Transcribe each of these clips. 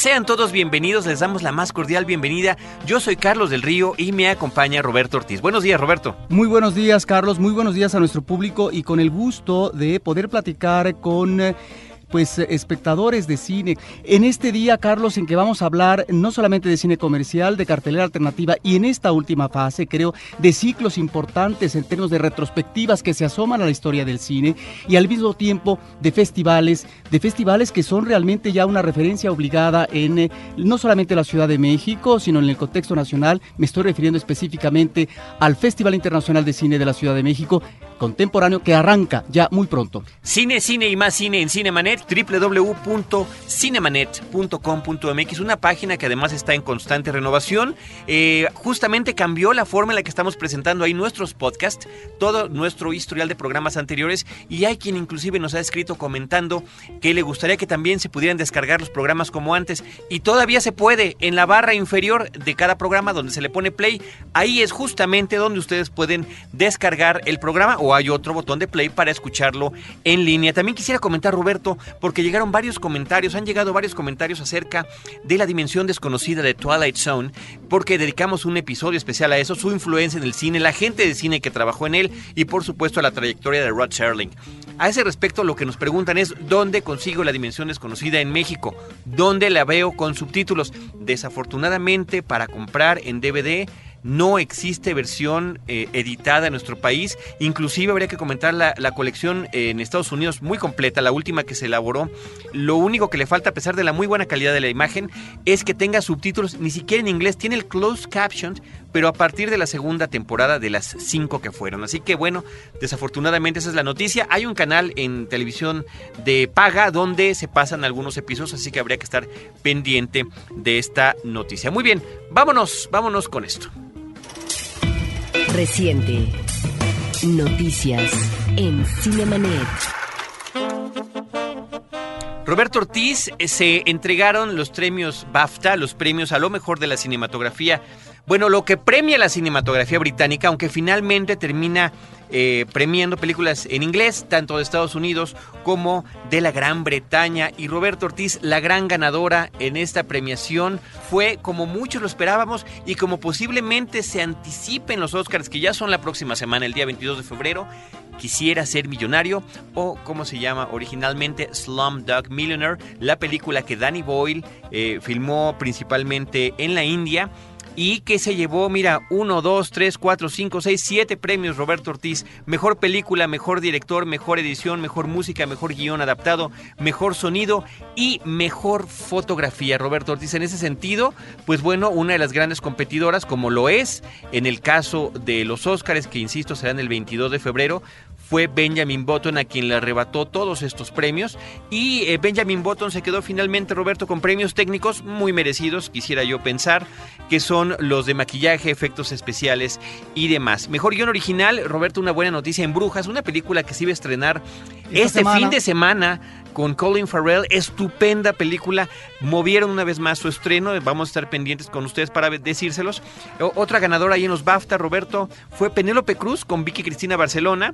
Sean todos bienvenidos, les damos la más cordial bienvenida. Yo soy Carlos del Río y me acompaña Roberto Ortiz. Buenos días, Roberto. Muy buenos días, Carlos. Muy buenos días a nuestro público y con el gusto de poder platicar con eh, pues eh, espectadores de cine. En este día, Carlos, en que vamos a hablar no solamente de cine comercial, de cartelera alternativa y en esta última fase, creo, de ciclos importantes en términos de retrospectivas que se asoman a la historia del cine y al mismo tiempo de festivales, de festivales que son realmente ya una referencia obligada en eh, no solamente la Ciudad de México, sino en el contexto nacional. Me estoy refiriendo específicamente al Festival Internacional de Cine de la Ciudad de México contemporáneo que arranca ya muy pronto. Cine, cine y más cine en Cinemanet, www.cinemanet.com.mx, una página que además está en constante renovación. Eh, justamente cambió la forma en la que estamos presentando ahí nuestros podcasts, todo nuestro historial de programas anteriores y hay quien inclusive nos ha escrito comentando que le gustaría que también se pudieran descargar los programas como antes y todavía se puede en la barra inferior de cada programa donde se le pone play, ahí es justamente donde ustedes pueden descargar el programa o hay otro botón de play para escucharlo en línea. También quisiera comentar, Roberto, porque llegaron varios comentarios, han llegado varios comentarios acerca de la dimensión desconocida de Twilight Zone, porque dedicamos un episodio especial a eso, su influencia en el cine, la gente de cine que trabajó en él y por supuesto a la trayectoria de Rod Serling. A ese respecto lo que nos preguntan es dónde consigo la dimensión desconocida en México, dónde la veo con subtítulos. Desafortunadamente para comprar en DVD no existe versión eh, editada en nuestro país. Inclusive habría que comentar la, colección en Estados Unidos muy completa, la última que se elaboró. Lo único que le falta, a pesar de la muy buena calidad de la imagen, es que tenga subtítulos, ni siquiera en inglés. Tiene el closed caption, pero a partir de la segunda temporada de las cinco que fueron. Así que bueno, desafortunadamente esa es la noticia. Hay un canal en televisión de paga donde se pasan algunos episodios, así que habría que estar pendiente de esta noticia. Muy bien, vámonos, vámonos con esto. Reciente. Noticias en Cinemanet. Roberto Ortiz, eh, se entregaron los premios BAFTA, los premios a lo mejor de la cinematografía. Bueno, lo que premia la cinematografía británica, aunque finalmente termina eh, premiando películas en inglés, tanto de Estados Unidos como de la Gran Bretaña. Y Roberto Ortiz, la gran ganadora en esta premiación, fue como muchos lo esperábamos y como posiblemente se anticipen los Oscars, que ya son la próxima semana, el día 22 de febrero. Quisiera ser millonario o como se llama originalmente Slumdog Millionaire, la película que Danny Boyle eh, filmó principalmente en la India y que se llevó, mira, 1, 2, 3, 4, 5, 6, 7 premios Roberto Ortiz. Mejor película, mejor director, mejor edición, mejor música, mejor guion adaptado, mejor sonido y mejor fotografía. Roberto Ortiz, en ese sentido, pues bueno, una de las grandes competidoras, como lo es en el caso de los Óscares, que insisto serán el 22 de febrero, fue Benjamin Button a quien le arrebató todos estos premios y eh, Benjamin Button se quedó finalmente Roberto con premios técnicos muy merecidos, quisiera yo pensar, que son los de maquillaje, efectos especiales y demás. Mejor guion original, Roberto, una buena noticia en Brujas, una película que se iba a estrenar este fin de semana con Colin Farrell, estupenda película. Movieron una vez más su estreno, vamos a estar pendientes con ustedes para decírselos. otra ganadora ahí en los BAFTA, Roberto, fue Penélope Cruz con Vicky Cristina Barcelona.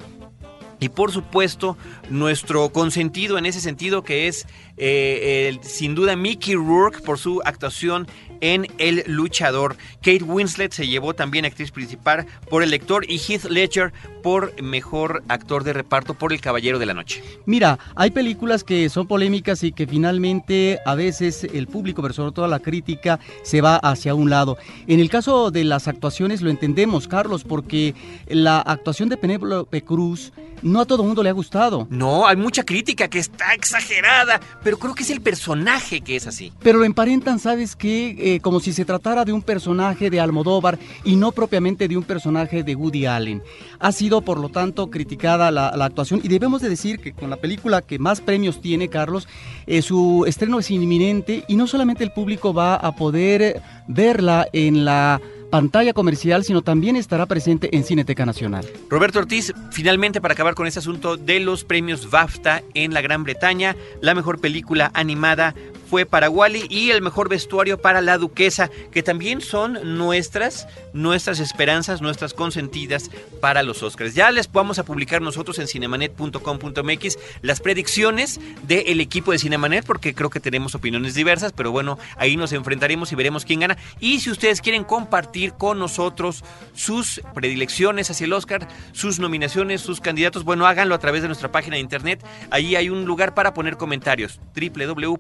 Y por supuesto, nuestro consentido en ese sentido, que es eh, sin duda Mickey Rourke por su actuación en El Luchador. Kate Winslet se llevó también actriz principal por El Lector y Heath Ledger por Mejor Actor de Reparto por El Caballero de la Noche. Mira, hay películas que son polémicas y que finalmente a veces el público, pero sobre todo la crítica, se va hacia un lado. En el caso de las actuaciones lo entendemos, Carlos, porque la actuación de Penélope Cruz no a todo mundo le ha gustado. No, hay mucha crítica que está exagerada, pero creo que es el personaje que es así. Pero lo emparentan, ¿sabes qué? Eh, como si se tratara de un personaje de Almodóvar y no propiamente de un personaje de Woody Allen. Ha sido, por lo tanto, criticada la, actuación y debemos de decir que con la película que más premios tiene, Carlos, eh, su estreno es inminente y no solamente el público va a poder verla en la pantalla comercial, sino también estará presente en Cineteca Nacional. Roberto Ortiz, finalmente para acabar con este asunto de los premios BAFTA en la Gran Bretaña, la mejor película animada fue para Wally y el mejor vestuario para La Duquesa, que también son nuestras, nuestras esperanzas, nuestras consentidas para los Oscars. Ya les vamos a publicar nosotros en cinemanet.com.mx las predicciones del equipo de Cinemanet, porque creo que tenemos opiniones diversas, pero bueno, ahí nos enfrentaremos y veremos quién gana. Y si ustedes quieren compartir con nosotros sus predilecciones hacia el Oscar, sus nominaciones, sus candidatos, bueno, háganlo a través de nuestra página de internet. Ahí hay un lugar para poner comentarios, www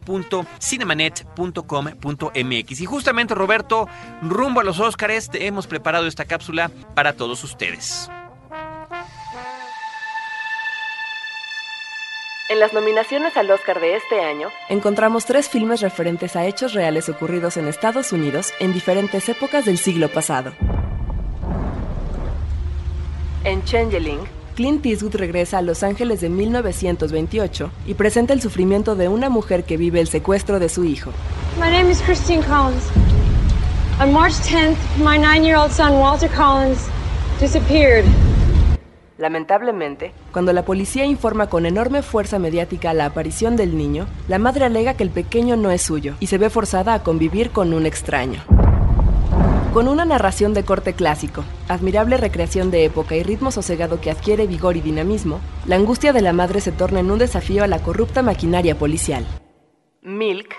cinemanet.com.mx. Y justamente, Roberto, rumbo a los Óscares, hemos preparado esta cápsula para todos ustedes. En las nominaciones al Oscar de este año, encontramos tres filmes referentes a hechos reales ocurridos en Estados Unidos en diferentes épocas del siglo pasado. En Changeling, Clint Eastwood regresa a Los Ángeles de 1928 y presenta el sufrimiento de una mujer que vive el secuestro de su hijo. My name is Christine Collins. On March 10th, my nine-year-old son Walter Collins disappeared. Lamentablemente, cuando la policía informa con enorme fuerza mediática la aparición del niño, la madre alega que el pequeño no es suyo y se ve forzada a convivir con un extraño. Con una narración de corte clásico, admirable recreación de época y ritmo sosegado que adquiere vigor y dinamismo, la angustia de la madre se torna en un desafío a la corrupta maquinaria policial. Milk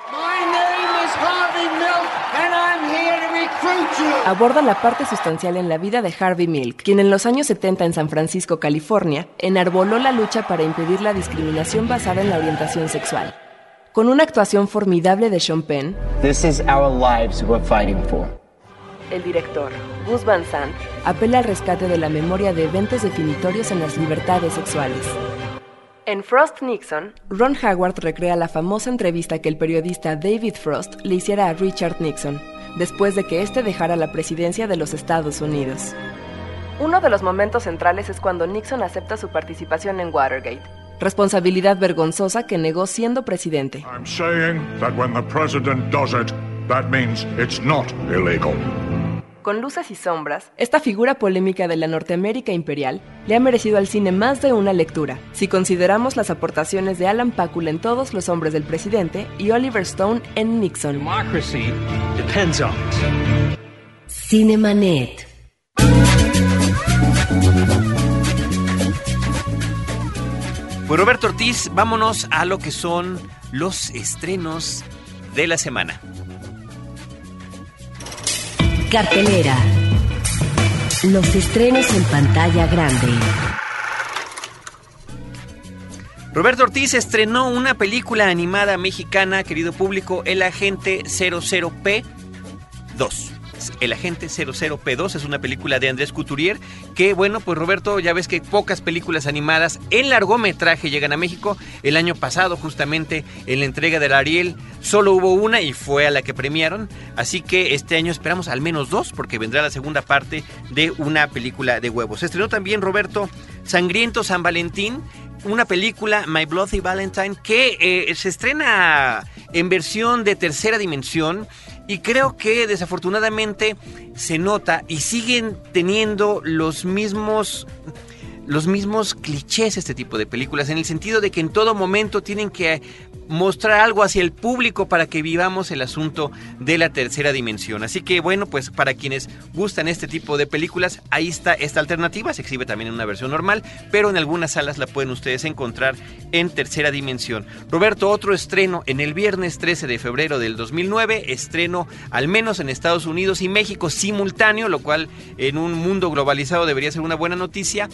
aborda la parte sustancial en la vida de Harvey Milk, quien en los años 70 en San Francisco, California, enarboló la lucha para impedir la discriminación basada en la orientación sexual. Con una actuación formidable de Sean Penn, This is our lives we're fighting for el director, Gus Van Sant, apela al rescate de la memoria de eventos definitorios en las libertades sexuales. En Frost Nixon, Ron Howard recrea la famosa entrevista que el periodista David Frost le hiciera a Richard Nixon, después de que éste dejara la presidencia de los Estados Unidos. Uno de los momentos centrales es cuando Nixon acepta su participación en Watergate, responsabilidad vergonzosa que negó siendo presidente. I'm saying that when the president does it, that means it's not illegal. Con luces y sombras, esta figura polémica de la Norteamérica imperial le ha merecido al cine más de una lectura, si consideramos las aportaciones de Alan Pakula en Todos los hombres del presidente y Oliver Stone en Nixon. Democracy depends on it. Cinemanet. Pues Roberto Ortiz, vámonos a lo que son los estrenos de la semana. Cartelera. Los estrenos en pantalla grande. Roberto Ortiz estrenó una película animada mexicana, querido público, El Agente 00P 2. El Agente 00P2 es una película de Andrés Couturier que, bueno, pues Roberto, ya ves que pocas películas animadas en largometraje llegan a México. El año pasado, justamente, en la entrega del Ariel, solo hubo una y fue a la que premiaron. Así que este año esperamos al menos dos porque vendrá la segunda parte de una película de huevos. Estrenó también, Roberto, Sangriento San Valentín, una película, My Bloody Valentine, que eh, se estrena en versión de tercera dimensión y creo que desafortunadamente se nota y siguen teniendo los mismos los mismos clichés este tipo de películas, en el sentido de que en todo momento tienen que mostrar algo hacia el público para que vivamos el asunto de la tercera dimensión. Así que bueno, pues para quienes gustan este tipo de películas, ahí está esta alternativa, se exhibe también en una versión normal, pero en algunas salas la pueden ustedes encontrar en tercera dimensión. Roberto, otro estreno en el viernes 13 de febrero del 2009, estreno al menos en Estados Unidos y México simultáneo, lo cual en un mundo globalizado debería ser una buena noticia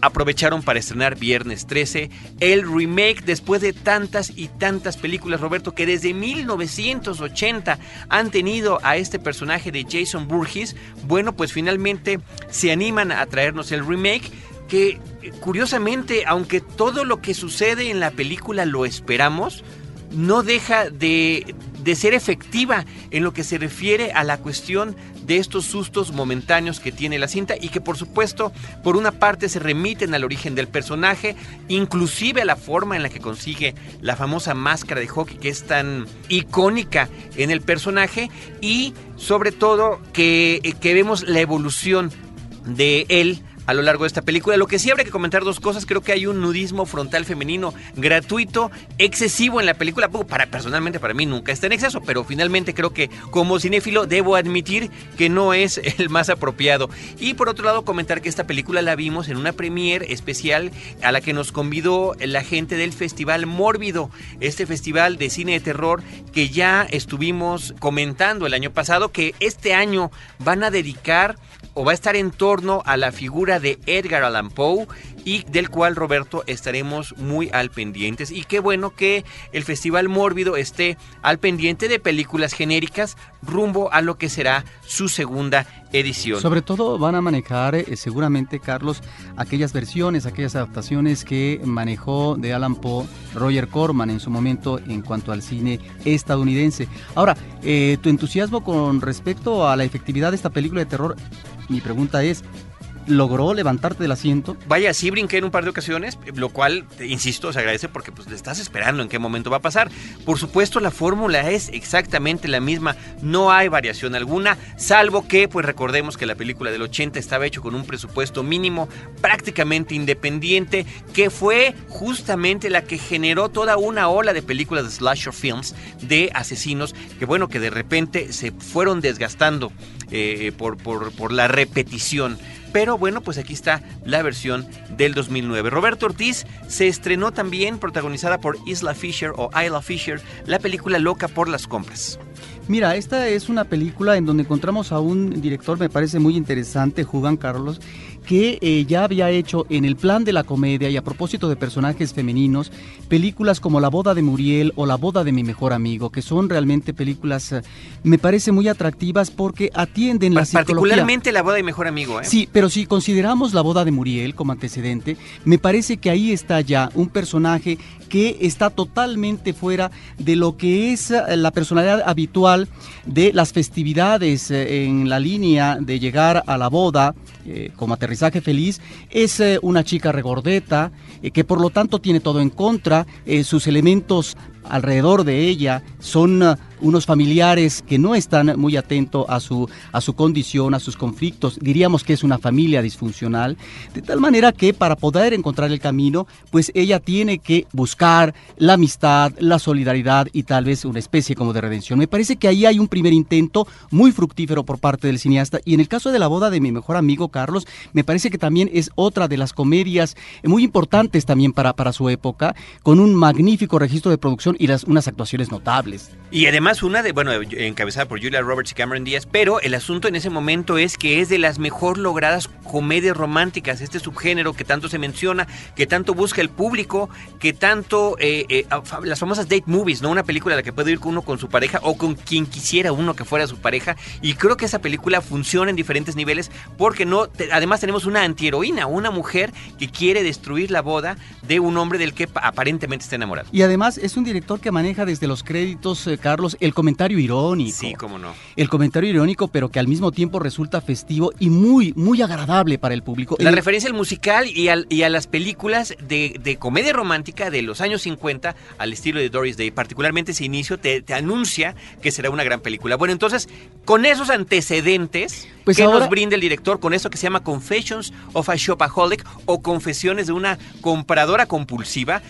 aprovecharon para estrenar viernes 13 el remake después de tantas y tantas películas, Roberto, que desde 1980 han tenido a este personaje de Jason Burgess. Bueno, pues finalmente se animan a traernos el remake que curiosamente, aunque todo lo que sucede en la película lo esperamos, no deja de, de ser efectiva en lo que se refiere a la cuestión de estos sustos momentáneos que tiene la cinta y que por supuesto por una parte se remiten al origen del personaje, inclusive a la forma en la que consigue la famosa máscara de hockey que es tan icónica en el personaje y sobre todo que, que vemos la evolución de él a lo largo de esta película. Lo que sí habría que comentar dos cosas, creo que hay un nudismo frontal femenino gratuito, excesivo en la película. Para personalmente para mí nunca está en exceso, pero finalmente creo que como cinéfilo debo admitir que no es el más apropiado. Y por otro lado comentar que esta película la vimos en una premiere especial a la que nos convidó la gente del Festival Mórbido, este festival de cine de terror que ya estuvimos comentando el año pasado que este año van a dedicar o va a estar en torno a la figura de Edgar Allan Poe y del cual Roberto estaremos muy al pendientes y qué bueno que el Festival Mórbido esté al pendiente de películas genéricas rumbo a lo que será su segunda edición. Sobre todo van a manejar eh, seguramente Carlos aquellas versiones, aquellas adaptaciones que manejó de Alan Poe Roger Corman en su momento en cuanto al cine estadounidense. Ahora, eh, tu entusiasmo con respecto a la efectividad de esta película de terror mi pregunta es, logró levantarte del asiento. Vaya, sí brinqué en un par de ocasiones, lo cual, insisto, se agradece porque pues le estás esperando en qué momento va a pasar. Por supuesto, la fórmula es exactamente la misma, no hay variación alguna, salvo que, pues recordemos que la película del 80 estaba hecho con un presupuesto mínimo, prácticamente independiente, que fue justamente la que generó toda una ola de películas de slasher films de asesinos, que bueno, que de repente se fueron desgastando eh, por, por, por la repetición. Pero bueno, pues aquí está la versión del 2009. Roberto Ortiz se estrenó también, protagonizada por Isla Fisher o Isla Fisher, la película Loca por las compras. Mira, esta es una película en donde encontramos a un director, me parece muy interesante, Juan Carlos, que eh, ya había hecho en el plan de la comedia y a propósito de personajes femeninos, películas como La boda de Muriel o La boda de mi mejor amigo, que son realmente películas, eh, me parece muy atractivas porque atienden la psicología. Particularmente La boda de mi mejor amigo. ¿eh? Sí, pero si consideramos La boda de Muriel como antecedente, me parece que ahí está ya un personaje que está totalmente fuera de lo que es la personalidad habitual de las festividades en la línea de llegar a la boda como aterrizaje feliz, es eh, una chica regordeta, eh, que por lo tanto tiene todo en contra, eh, sus elementos alrededor de ella son uh, unos familiares que no están muy atentos a su, a su condición, a sus conflictos. Diríamos que es una familia disfuncional, de tal manera que para poder encontrar el camino, pues ella tiene que buscar la amistad, la solidaridad y tal vez una especie como de redención. Me parece que ahí hay un primer intento muy fructífero por parte del cineasta y en el caso de la boda de mi mejor amigo Carlos, me parece que también es otra de las comedias muy importantes también para, para su época, con un magnífico registro de producción y las, unas actuaciones notables. Y además una de, bueno, encabezada por Julia Roberts y Cameron Díaz, pero el asunto en ese momento es que es de las mejor logradas comedias románticas, este subgénero que tanto se menciona, que tanto busca el público, que tanto eh, eh, las famosas date movies, ¿no? Una película a la que puede ir uno con su pareja o con quien quisiera uno que fuera su pareja. Y creo que esa película funciona en diferentes niveles porque no, además tenemos una antiheroína, una mujer que quiere destruir la boda de un hombre del que aparentemente está enamorado. Y además es un director que maneja desde los créditos, eh, Carlos, el comentario irónico. Sí, cómo no. El comentario irónico, pero que al mismo tiempo resulta festivo y muy, muy agradable para el público. La referencia al musical y, y a las películas de, comedia romántica de los años 50 al estilo de Doris Day. Particularmente ese inicio te, anuncia que será una gran película. Bueno, entonces, con esos antecedentes pues que nos brinda el director, con eso que se llama Confessions of a Shopaholic o Confesiones de una compradora compulsiva,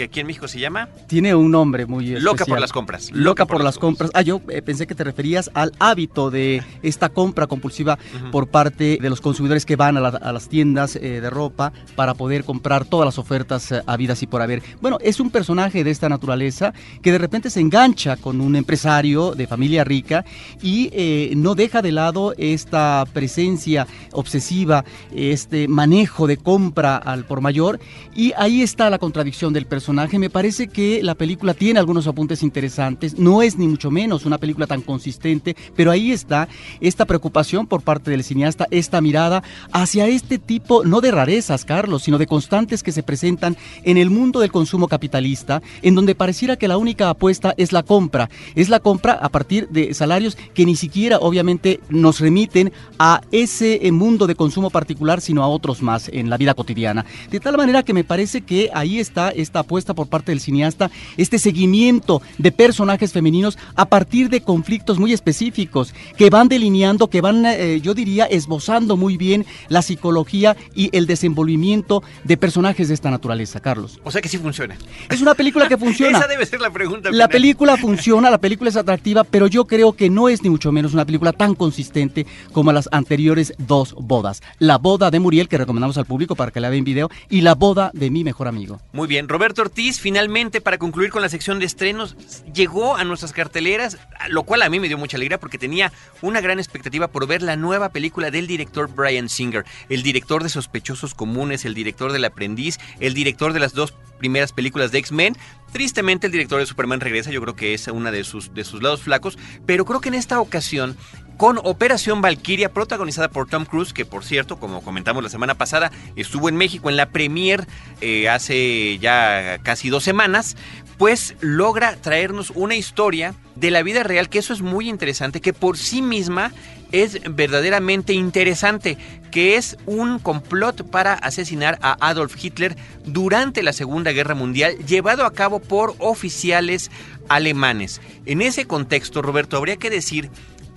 que aquí en México se llama. Tiene un nombre muy especial. Loca por las compras. Loca, por, las compras. Ah, yo eh, pensé que te referías al hábito de esta compra compulsiva por parte de los consumidores que van a, las tiendas eh, de ropa para poder comprar todas las ofertas eh, habidas y por haber. Bueno, es un personaje de esta naturaleza que de repente se engancha con un empresario de familia rica y no deja de lado esta presencia obsesiva, este manejo de compra al por mayor y ahí está la contradicción del personaje personaje. Me parece que la película tiene algunos apuntes interesantes. No es ni mucho menos una película tan consistente, pero ahí está esta preocupación por parte del cineasta, esta mirada hacia este tipo, no de rarezas, Carlos, sino de constantes que se presentan en el mundo del consumo capitalista, en donde pareciera que la única apuesta es la compra. Es la compra a partir de salarios que ni siquiera, obviamente, nos remiten a ese mundo de consumo particular, sino a otros más en la vida cotidiana. De tal manera que me parece que ahí está esta apuesta por parte del cineasta, este seguimiento de personajes femeninos a partir de conflictos muy específicos que van delineando, que van, eh, yo diría, esbozando muy bien la psicología y el desenvolvimiento de personajes de esta naturaleza, Carlos. O sea que sí funciona. Es una película que funciona. Esa debe ser la pregunta. La película funciona, la película es atractiva, pero yo creo que no es ni mucho menos una película tan consistente como las anteriores dos bodas. La boda de Muriel, que recomendamos al público para que la vea en video, y la boda de mi mejor amigo. Muy bien, Roberto Ortiz, finalmente para concluir con la sección de estrenos, llegó a nuestras carteleras, lo cual a mí me dio mucha alegría porque tenía una gran expectativa por ver la nueva película del director Brian Singer, el director de Sospechosos Comunes, el director del Aprendiz, el director de las dos primeras películas de X-Men. Tristemente el director de Superman regresa, yo creo que es una de sus, de sus lados flacos, pero creo que en esta ocasión con Operación Valkyria, protagonizada por Tom Cruise, que por cierto, como comentamos la semana pasada, estuvo en México en la premier eh, hace ya casi dos semanas, pues logra traernos una historia de la vida real, que eso es muy interesante, que por sí misma es verdaderamente interesante, que es un complot para asesinar a Adolf Hitler durante la Segunda Guerra Mundial, llevado a cabo por oficiales alemanes. En ese contexto, Roberto, habría que decir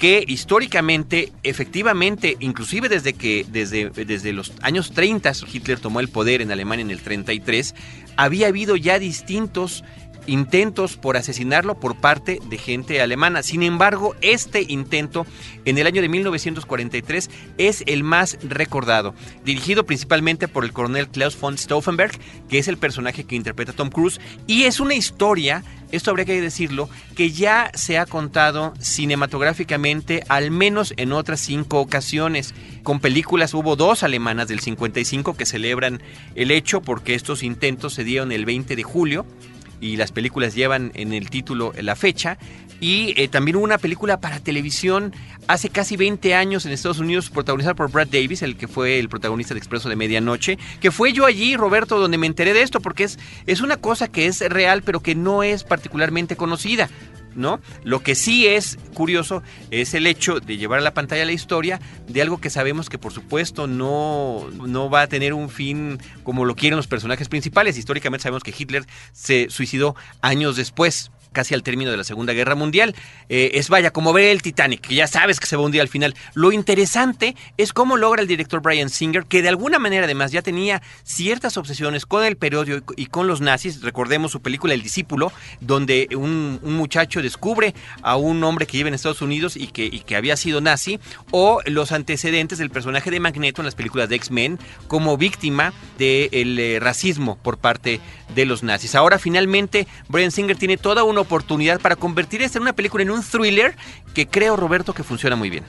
que históricamente, efectivamente, inclusive desde que desde, desde los años 30 Hitler tomó el poder en Alemania en el 33, había habido ya distintos intentos por asesinarlo por parte de gente alemana. Sin embargo, este intento en el año de 1943 es el más recordado, dirigido principalmente por el coronel Klaus von Stauffenberg, que es el personaje que interpreta Tom Cruise, y es una historia, esto habría que decirlo, que ya se ha contado cinematográficamente al menos en otras cinco ocasiones. Con películas hubo dos alemanas del 55 que celebran el hecho porque estos intentos se dieron el 20 de julio y las películas llevan en el título la fecha. Y eh, también hubo una película para televisión hace casi 20 años en Estados Unidos, protagonizada por Brad Davis, el que fue el protagonista de Expreso de Medianoche, que fue yo allí, Roberto, donde me enteré de esto, porque es, es una cosa que es real, pero que no es particularmente conocida. ¿No? Lo que sí es curioso es el hecho de llevar a la pantalla la historia de algo que sabemos que por supuesto no, no va a tener un fin como lo quieren los personajes principales. Históricamente sabemos que Hitler se suicidó años después casi al término de la Segunda Guerra Mundial. Eh, es vaya, como ver el Titanic, que ya sabes que se va a hundir al final. Lo interesante es cómo logra el director Brian Singer, que de alguna manera además ya tenía ciertas obsesiones con el periódico y con los nazis. Recordemos su película El Discípulo, donde un, muchacho descubre a un hombre que vive en Estados Unidos y que, que había sido nazi, o los antecedentes del personaje de Magneto en las películas de X-Men como víctima del eh, racismo por parte de los nazis. Ahora finalmente Brian Singer tiene toda una oportunidad para convertir esta en una película en un thriller que creo, Roberto, que funciona muy bien.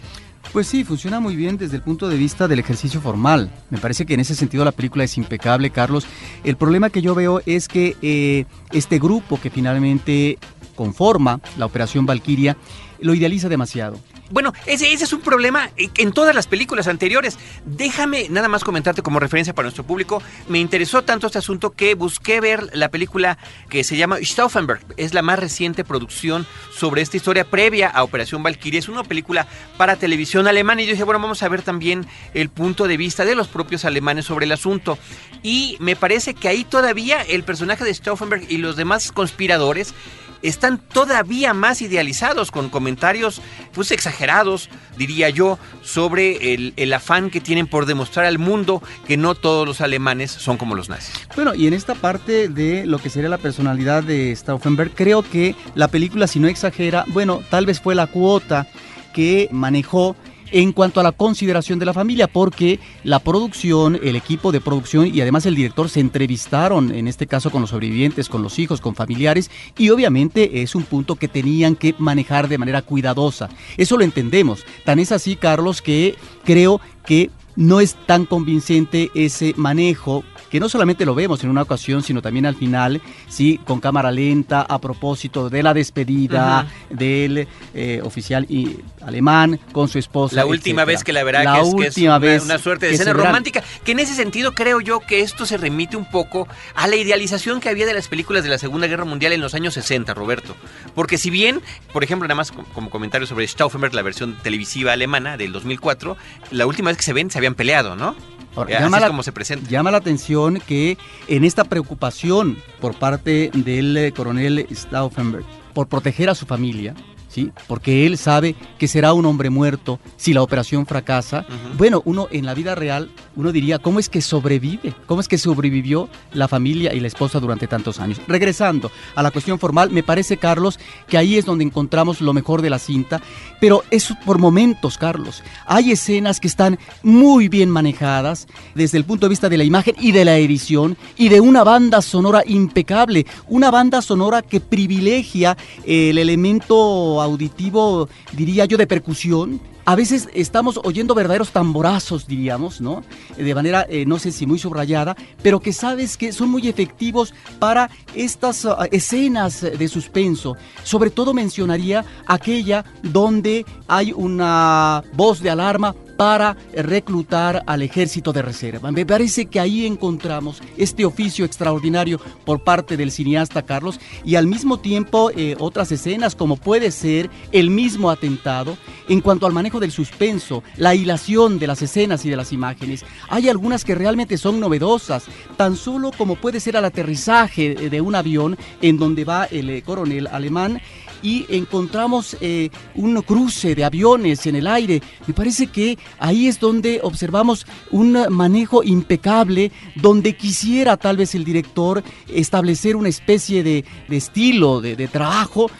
Pues sí, funciona muy bien desde el punto de vista del ejercicio formal. Me parece que en ese sentido la película es impecable, Carlos. El problema que yo veo es que eh, este grupo que finalmente conforma la Operación Valkyria lo idealiza demasiado. Bueno, ese, es un problema en todas las películas anteriores. Déjame nada más comentarte como referencia para nuestro público. Me interesó tanto este asunto que busqué ver la película que se llama Stauffenberg. Es la más reciente producción sobre esta historia previa a Operación Valkyrie. Es una película para televisión alemana y yo dije, bueno, vamos a ver también el punto de vista de los propios alemanes sobre el asunto. Y me parece que ahí todavía el personaje de Stauffenberg y los demás conspiradores están todavía más idealizados con comentarios pues exagerados, diría yo, sobre el, afán que tienen por demostrar al mundo que no todos los alemanes son como los nazis. Bueno, y en esta parte de lo que sería la personalidad de Stauffenberg, creo que la película, si no exagera, bueno, tal vez fue la cuota que manejó en cuanto a la consideración de la familia, porque la producción, el equipo de producción y además el director se entrevistaron, en este caso con los sobrevivientes, con los hijos, con familiares, y obviamente es un punto que tenían que manejar de manera cuidadosa. Eso lo entendemos. Tan es así, Carlos, que creo que no es tan convincente ese manejo que no solamente lo vemos en una ocasión, sino también al final, sí, con cámara lenta, a propósito de la despedida del eh, oficial y, alemán con su esposa. La última etcétera. vez que la verá, La que es, que es última una, vez una suerte de que escena romántica, que en ese sentido creo yo que esto se remite un poco a la idealización que había de las películas de la Segunda Guerra Mundial en los años 60, Roberto. Porque si bien, por ejemplo, nada más com- como comentario sobre Stauffenberg, la versión televisiva alemana del 2004, la última vez que se ven se habían peleado, ¿no? Ahora, Así llama es la- como se presenta. Llama la atención que en esta preocupación por parte del eh, coronel Stauffenberg por proteger a su familia, ¿sí? porque él sabe que será un hombre muerto si la operación fracasa, bueno, uno en la vida real, uno diría, ¿cómo es que sobrevive? ¿Cómo es que sobrevivió la familia y la esposa durante tantos años? Regresando a la cuestión formal, me parece, Carlos, que ahí es donde encontramos lo mejor de la cinta, pero es por momentos, Carlos. Hay escenas que están muy bien manejadas desde el punto de vista de la imagen y de la edición y de una banda sonora impecable, una banda sonora que privilegia el elemento auditivo, diría yo, de percusión. A veces estamos oyendo verdaderos tamborazos, diríamos, ¿no? De manera, eh, no sé si muy subrayada, pero que sabes que son muy efectivos para estas ah, escenas de suspenso. Sobre todo mencionaría aquella donde hay una voz de alarma para reclutar al ejército de reserva. Me parece que ahí encontramos este oficio extraordinario por parte del cineasta Carlos y al mismo tiempo eh, otras escenas como puede ser el mismo atentado en cuanto al manejo del suspenso, la hilación de las escenas y de las imágenes. Hay algunas que realmente son novedosas, tan solo como puede ser al aterrizaje de un avión en donde va el eh, coronel alemán y encontramos eh, un cruce de aviones en el aire. Me parece que ahí es donde observamos un manejo impecable, donde quisiera tal vez el director establecer una especie de, de estilo, de, de trabajo,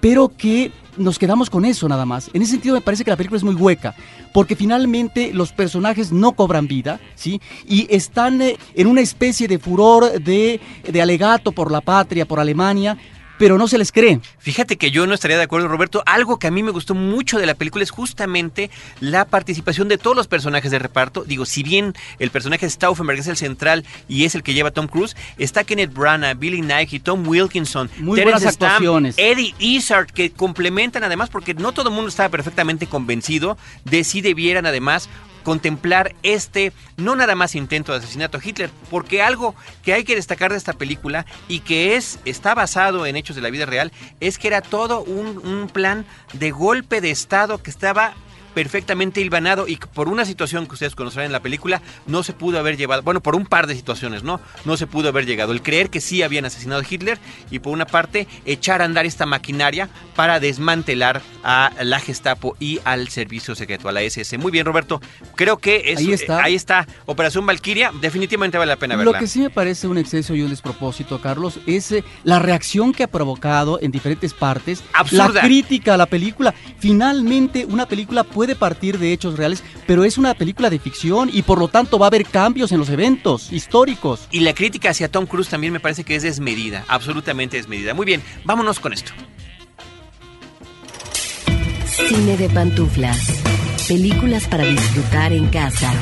pero que nos quedamos con eso nada más. En ese sentido me parece que la película es muy hueca, porque finalmente los personajes no cobran vida, ¿sí? Y están eh, en una especie de furor de, de alegato por la patria, por Alemania, pero no se les cree. Fíjate que yo no estaría de acuerdo, Roberto. Algo que a mí me gustó mucho de la película es justamente la participación de todos los personajes de reparto. Digo, si bien el personaje de Stauffenberg es el central y es el que lleva a Tom Cruise, está Kenneth Branagh, Billy Nighy, Tom Wilkinson, Muy Terence buenas Stamp, actuaciones. Eddie Izzard, que complementan además, porque no todo el mundo estaba perfectamente convencido de si debieran además contemplar este, no nada más intento de asesinato a Hitler, porque algo que hay que destacar de esta película y que es, está basado en hechos de la vida real, es que era todo un, un plan de golpe de Estado que estaba perfectamente hilvanado y por una situación que ustedes conocerán en la película no se pudo haber llevado, bueno, por un par de situaciones, ¿no? No se pudo haber llegado. El creer que sí habían asesinado a Hitler y por una parte echar a andar esta maquinaria para desmantelar a la Gestapo y al servicio secreto, a la SS. Muy bien, Roberto. Creo que es, Ahí está. eh, ahí está Operación Valkyria. Definitivamente vale la pena verla. Lo que sí me parece un exceso y un despropósito, Carlos, es eh, la reacción que ha provocado en diferentes partes Absurda. la crítica a la película. Finalmente, una película puede partir de hechos reales, pero es una película de ficción y por lo tanto va a haber cambios en los eventos históricos. Y la crítica hacia Tom Cruise también me parece que es desmedida, absolutamente desmedida. Muy bien, vámonos con esto. Cine de pantuflas. Películas para disfrutar en casa.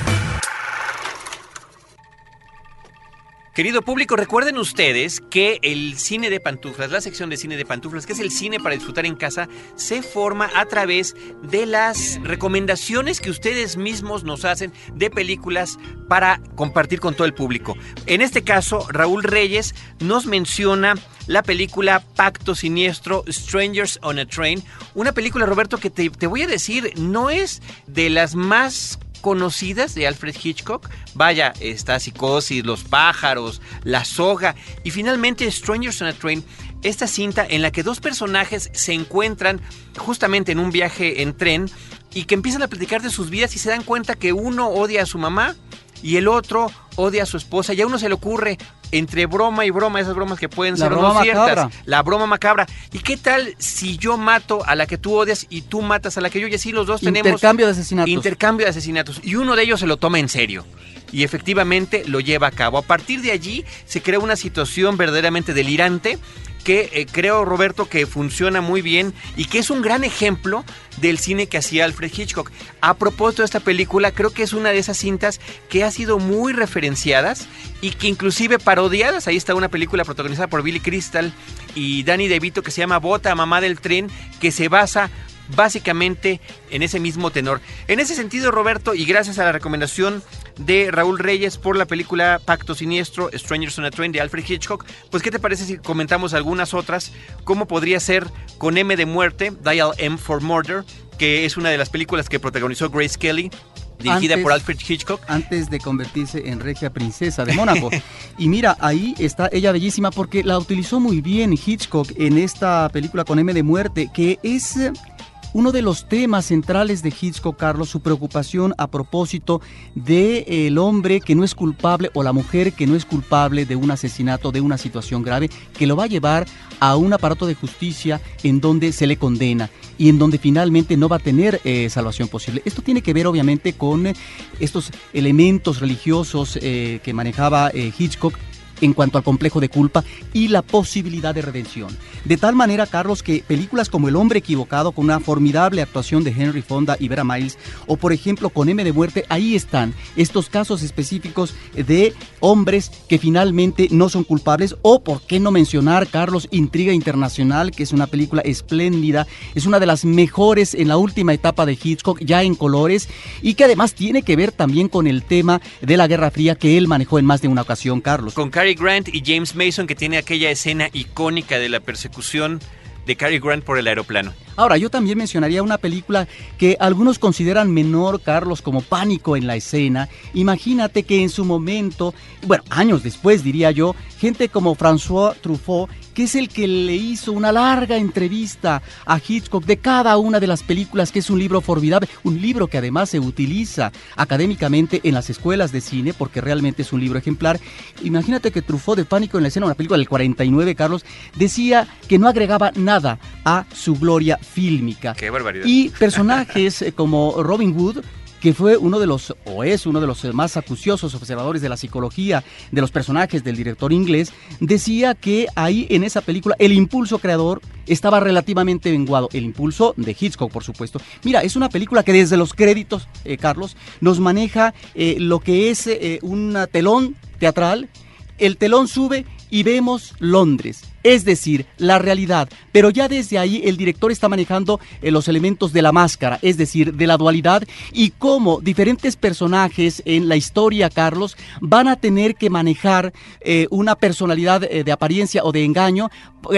Querido público, recuerden ustedes que el cine de pantuflas, la sección de cine de pantuflas, que es el cine para disfrutar en casa, se forma a través de las recomendaciones que ustedes mismos nos hacen de películas para compartir con todo el público. En este caso, Raúl Reyes nos menciona la película Pacto Siniestro, Strangers on a Train, una película, Roberto, que te, voy a decir, no es de las más conocidas de Alfred Hitchcock. Vaya, está Psicosis, Los pájaros, La soga y finalmente Strangers on a Train, esta cinta en la que dos personajes se encuentran justamente en un viaje en tren y que empiezan a platicar de sus vidas y se dan cuenta que uno odia a su mamá y el otro odia a su esposa y a uno se le ocurre entre broma y broma, esas bromas que pueden La ser broma no ciertas, macabra. la broma macabra. ¿Y qué tal si yo mato a la que tú odias y tú matas a la que yo y así los dos tenemos Intercambio de asesinatos. intercambio de asesinatos y uno de ellos se lo toma en serio y efectivamente lo lleva a cabo. A partir de allí se crea una situación verdaderamente delirante que eh, creo, Roberto, que funciona muy bien y que es un gran ejemplo del cine que hacía Alfred Hitchcock. A propósito de esta película, creo que es una de esas cintas que ha sido muy referenciadas y que inclusive parodiadas. Ahí está una película protagonizada por Billy Crystal y Danny DeVito que se llama Bota, Mamá del Tren, que se basa básicamente en ese mismo tenor. En ese sentido, Roberto, y gracias a la recomendación de Raúl Reyes por la película Pacto Siniestro, Strangers on a Train de Alfred Hitchcock, pues ¿qué te parece si comentamos algunas otras? ¿Cómo podría ser con M de muerte, Dial M for Murder, que es una de las películas que protagonizó Grace Kelly, dirigida por Alfred Hitchcock. Antes de convertirse en regia princesa de Mónaco. y mira, ahí está ella bellísima porque la utilizó muy bien Hitchcock en esta película con M de muerte, que es uno de los temas centrales de Hitchcock, Carlos, su preocupación a propósito del el hombre que no es culpable o la mujer que no es culpable de un asesinato, de una situación grave, que lo va a llevar a un aparato de justicia en donde se le condena y en donde finalmente no va a tener eh, salvación posible. Esto tiene que ver obviamente con eh, estos elementos religiosos eh, que manejaba Hitchcock en cuanto al complejo de culpa y la posibilidad de redención. De tal manera, Carlos, que películas como El hombre equivocado, con una formidable actuación de Henry Fonda y Vera Miles, o por ejemplo con M de muerte, ahí están estos casos específicos de hombres que finalmente no son culpables, o por qué no mencionar, Carlos, Intriga Internacional, que es una película espléndida, es una de las mejores en la última etapa de Hitchcock, ya en colores, y que además tiene que ver también con el tema de la Guerra Fría que él manejó en más de una ocasión, Carlos. Grant y James Mason que tiene aquella escena icónica de la persecución de Cary Grant por el aeroplano. Ahora, yo también mencionaría una película que algunos consideran menor, Carlos, como Pánico en la escena. Imagínate que en su momento, bueno, años después diría yo, gente como François Truffaut, que es el que le hizo una larga entrevista a Hitchcock de cada una de las películas, que es un libro formidable, un libro que además se utiliza académicamente en las escuelas de cine, porque realmente es un libro ejemplar. Imagínate que Truffaut de Pánico en la escena, una película del 49, Carlos, decía que no agregaba nada a su gloria fílmica. Qué barbaridad. Y personajes eh, como Robin Hood, que fue uno de los, o es uno de los más acuciosos observadores de la psicología de los personajes del director inglés, decía que ahí en esa película el impulso creador estaba relativamente menguado. El impulso de Hitchcock, por supuesto. Mira, es una película que desde los créditos, eh, Carlos, nos maneja eh, lo que es un telón teatral. El telón sube y vemos Londres es decir, la realidad. Pero ya desde ahí el director está manejando eh, los elementos de la máscara, es decir, de la dualidad y cómo diferentes personajes en la historia, Carlos, van a tener que manejar eh, una personalidad eh, de apariencia o de engaño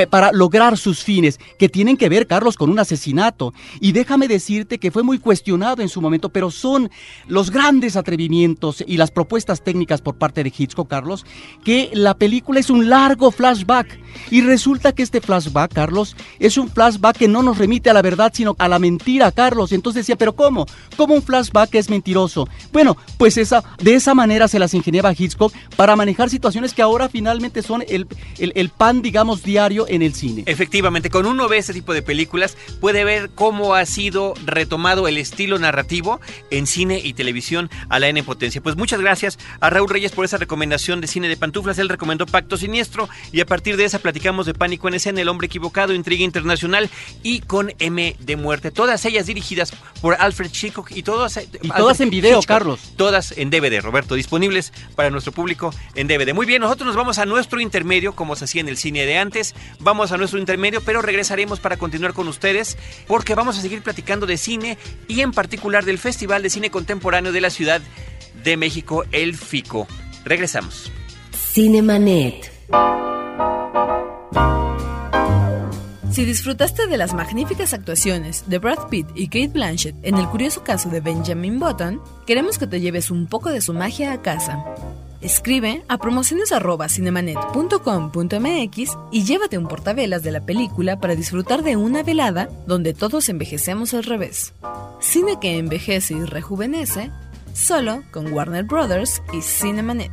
para lograr sus fines, que tienen que ver, Carlos, con un asesinato. Y déjame decirte que fue muy cuestionado en su momento, pero son los grandes atrevimientos y las propuestas técnicas por parte de Hitchcock, Carlos, que la película es un largo flashback y resulta que este flashback, Carlos, es un flashback que no nos remite a la verdad, sino a la mentira, Carlos. Entonces decía, pero ¿cómo? ¿Cómo un flashback es mentiroso? Bueno, pues esa, de esa manera se las ingeniaba Hitchcock para manejar situaciones que ahora finalmente son el, el, pan, digamos, diario en el cine. Efectivamente, con uno ve ese tipo de películas, puede ver cómo ha sido retomado el estilo narrativo en cine y televisión a la N potencia. Pues muchas gracias a Raúl Reyes por esa recomendación de cine de pantuflas. Él recomendó Pacto Siniestro y a partir de esa platicamos de Pánico en escena, El Hombre Equivocado, Intriga Internacional y con M de Muerte. Todas ellas dirigidas por Alfred Hitchcock y todas, y todas en video, Carlos. Todas en DVD, Roberto, disponibles para nuestro público en DVD. Muy bien, nosotros nos vamos a nuestro intermedio, como se hacía en el cine de antes. Vamos a nuestro intermedio, pero regresaremos para continuar con ustedes porque vamos a seguir platicando de cine y en particular del Festival de Cine Contemporáneo de la Ciudad de México, el FICO. Regresamos. Cinemanet. Si disfrutaste de las magníficas actuaciones de Brad Pitt y Kate Blanchett en el curioso caso de Benjamin Button, queremos que te lleves un poco de su magia a casa. Escribe a promociones.cinemanet.com.mx y llévate un portavelas de la película para disfrutar de una velada donde todos envejecemos al revés. Cine que envejece y rejuvenece, solo con Warner Brothers y Cinemanet.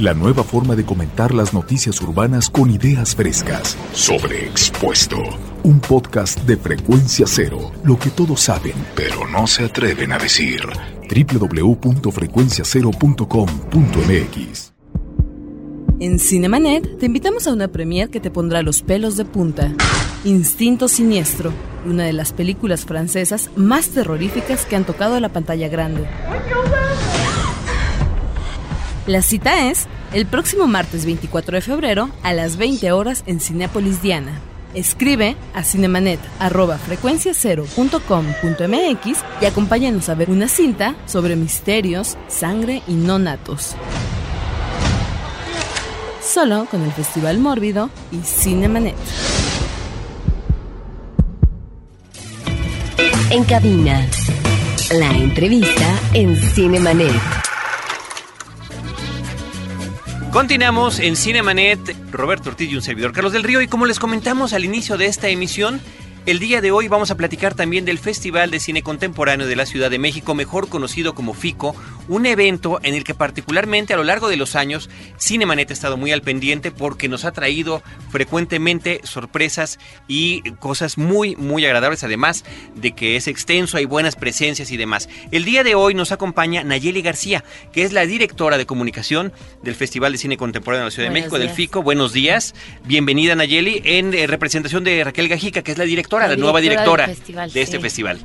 La nueva forma de comentar las noticias urbanas con ideas frescas. Sobreexpuesto. Un podcast de frecuencia cero. Lo que todos saben, pero no se atreven a decir. www.frecuenciacero.com.mx En Cinemanet te invitamos a una premiere que te pondrá los pelos de punta. Instinto Siniestro, una de las películas francesas más terroríficas que han tocado la pantalla grande. La cita es el próximo martes 24 de febrero a las 20 horas en Cinépolis Diana. Escribe a cinemanet.frecuenciacero.com.mx y acompáñanos a ver una cinta sobre misterios, sangre y no natos. Solo con el Festival Mórbido y Cinemanet. En cabina, la entrevista en Cinemanet. Continuamos en Cinemanet, Roberto Ortiz y un servidor Carlos del Río y como les comentamos al inicio de esta emisión, el día de hoy vamos a platicar también del Festival de Cine Contemporáneo de la Ciudad de México, mejor conocido como FICO, un evento en el que particularmente a lo largo de los años Cinemanet ha estado muy al pendiente porque nos ha traído frecuentemente sorpresas y cosas muy muy agradables, además de que es extenso, hay buenas presencias y demás. El día de hoy nos acompaña Nayeli García, que es la directora de comunicación del Festival de Cine Contemporáneo de la Ciudad de México, del FICO. Buenos días, bienvenida Nayeli, en eh, representación de Raquel Gajica, que es la directora la, nueva directora de este festival.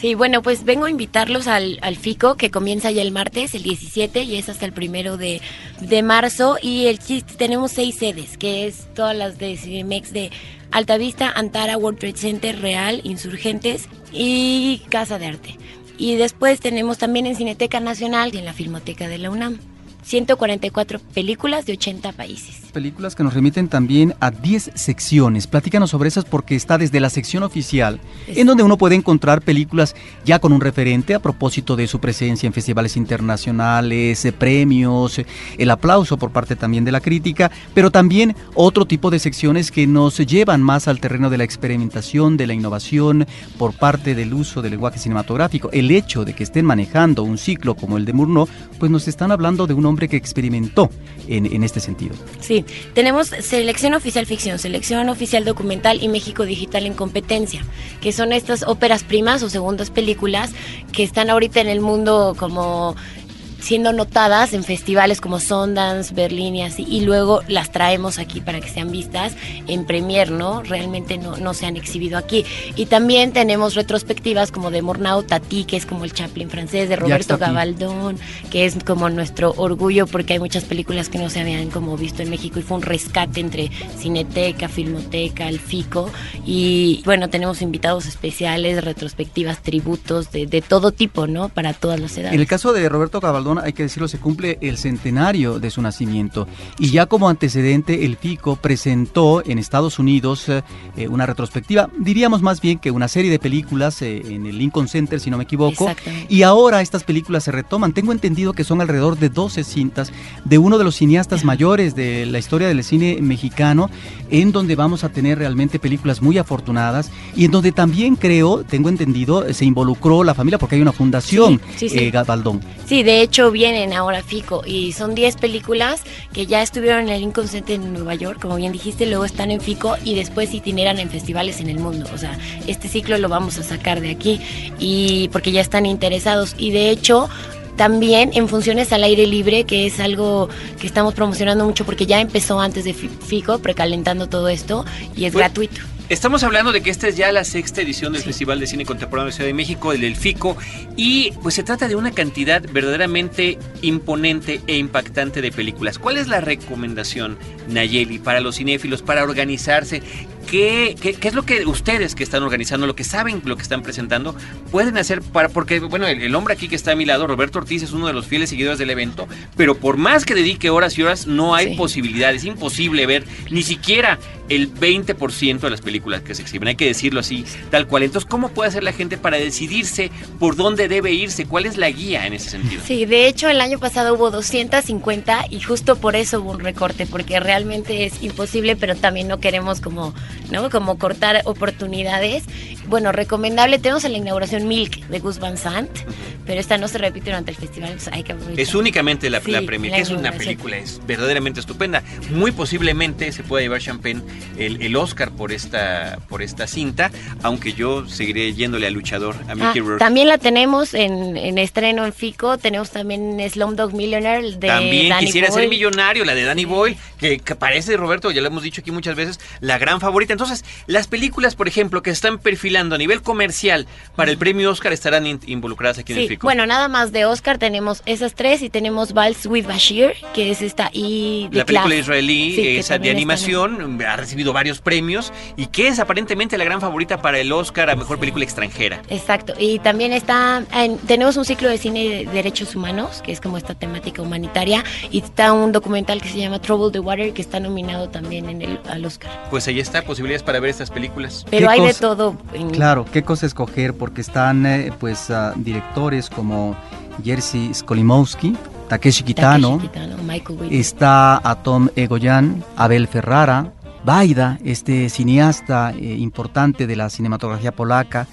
Sí, bueno, pues vengo a invitarlos al, al, FICO que comienza ya el martes, el 17, y es hasta el primero de, de marzo. Y el tenemos seis sedes, que es todas las de Cinemex de Altavista, Antara, World Trade Center, Real, Insurgentes y Casa de Arte. Y después tenemos también en Cineteca Nacional y en la Filmoteca de la UNAM. 144 películas de 80 países. Películas que nos remiten también a 10 secciones. Platícanos sobre esas porque está desde la sección oficial, en donde uno puede encontrar películas ya con un referente a propósito de su presencia en festivales internacionales, eh, premios, eh, el aplauso por parte también de la crítica, pero también otro tipo de secciones que nos llevan más al terreno de la experimentación, de la innovación por parte del uso del lenguaje cinematográfico. El hecho de que estén manejando un ciclo como el de Murnau, pues nos están hablando de un hombre que experimentó en, en, este sentido. Sí, tenemos selección oficial ficción, selección oficial documental y México Digital en competencia, que son estas óperas primas o segundas películas que están ahorita en el mundo como siendo notadas en festivales como Sundance, Berlín y así, y luego las traemos aquí para que sean vistas en premier, ¿no? Realmente no, no se han exhibido aquí. Y también tenemos retrospectivas como de Mornau Tati, que es como el Chaplin francés, de Roberto Gabaldón, que es como nuestro orgullo porque hay muchas películas que no se habían como visto en México y fue un rescate entre Cineteca, Filmoteca, el FICO, y bueno, tenemos invitados especiales, retrospectivas, tributos de, de todo tipo, ¿no? Para todas las edades. En el caso de Roberto Gabaldón, hay que decirlo, se cumple el centenario de su nacimiento. Y ya como antecedente, el FICO presentó en Estados Unidos eh, una retrospectiva, diríamos más bien que una serie de películas eh, en el Lincoln Center, si no me equivoco. Y ahora estas películas se retoman. Tengo entendido que son alrededor de 12 cintas de uno de los cineastas mayores de la historia del cine mexicano, en donde vamos a tener realmente películas muy afortunadas y en donde también creo, tengo entendido, se involucró la familia porque hay una fundación, sí, sí, sí. Eh, Gabaldón. Sí, de hecho vienen ahora FICO y son 10 películas que ya estuvieron en el Lincoln Center en Nueva York, como bien dijiste, luego están en FICO y después itineran en festivales en el mundo. O sea, este ciclo lo vamos a sacar de aquí y porque ya están interesados y de hecho también en funciones al aire libre, que es algo que estamos promocionando mucho porque ya empezó antes de FICO, precalentando todo esto y es gratuito. Estamos hablando de que esta es ya la sexta edición del Festival de Cine Contemporáneo de Ciudad de México, el del FICO, y pues se trata de una cantidad verdaderamente imponente e impactante de películas. ¿Cuál es la recomendación, Nayeli, para los cinéfilos, para organizarse? ¿Qué, qué, qué es lo que ustedes que están organizando, lo que saben, lo que están presentando, pueden hacer para, porque, bueno, el, el hombre aquí que está a mi lado, Roberto Ortiz, es uno de los fieles seguidores del evento, pero por más que dedique horas y horas, no hay posibilidad, es imposible ver ni siquiera el 20% de las películas que se exhiben. Hay que decirlo así, tal cual. Entonces, ¿cómo puede hacer la gente para decidirse por dónde debe irse? ¿Cuál es la guía en ese sentido? Sí, de hecho, el año pasado hubo 250 y justo por eso hubo un recorte, porque realmente es imposible, pero también no queremos como, ¿no? Como cortar oportunidades. Bueno, recomendable, tenemos en la inauguración Milk de Gus Van Sant, pero esta no se repite durante el festival, hay que Es únicamente la, la premier, que es una película, es verdaderamente estupenda. Muy posiblemente se pueda llevar Champagne el, el, Oscar por esta, por esta cinta, aunque yo seguiré yéndole al luchador, a Mickey ah, También la tenemos en, en, estreno en FICO, tenemos también Slumdog Millionaire de También Danny quisiera ser millonario, la de Danny que, que, parece, Roberto, ya lo hemos dicho aquí muchas veces, la gran favorita. Entonces, las películas, por ejemplo, que se están perfilando a nivel comercial para el premio Oscar estarán in, involucradas aquí sí, en el FICO. Bueno, nada más de Oscar tenemos esas tres y tenemos Vals with Bashir, que es esta y La película israelí, sí, esa de animación, ha recibido varios premios y que es aparentemente la gran favorita para el Oscar a Mejor Película Extranjera. Exacto, y también está, en, tenemos un ciclo de cine de derechos humanos, que es como esta temática humanitaria, y está un documental que se llama Trouble the Water, que está nominado también en el, al Oscar. Pues ahí está, posibilidades para ver estas películas. Pero hay cosa, de todo. En... Claro, qué cosa escoger, porque están eh, pues uh, directores como Jerzy Skolimowski, Takeshi Kitano, Takeshi Kitano Michael está Atom Egoyan, Abel Ferrara, Baida, este cineasta eh, importante de la cinematografía polaca,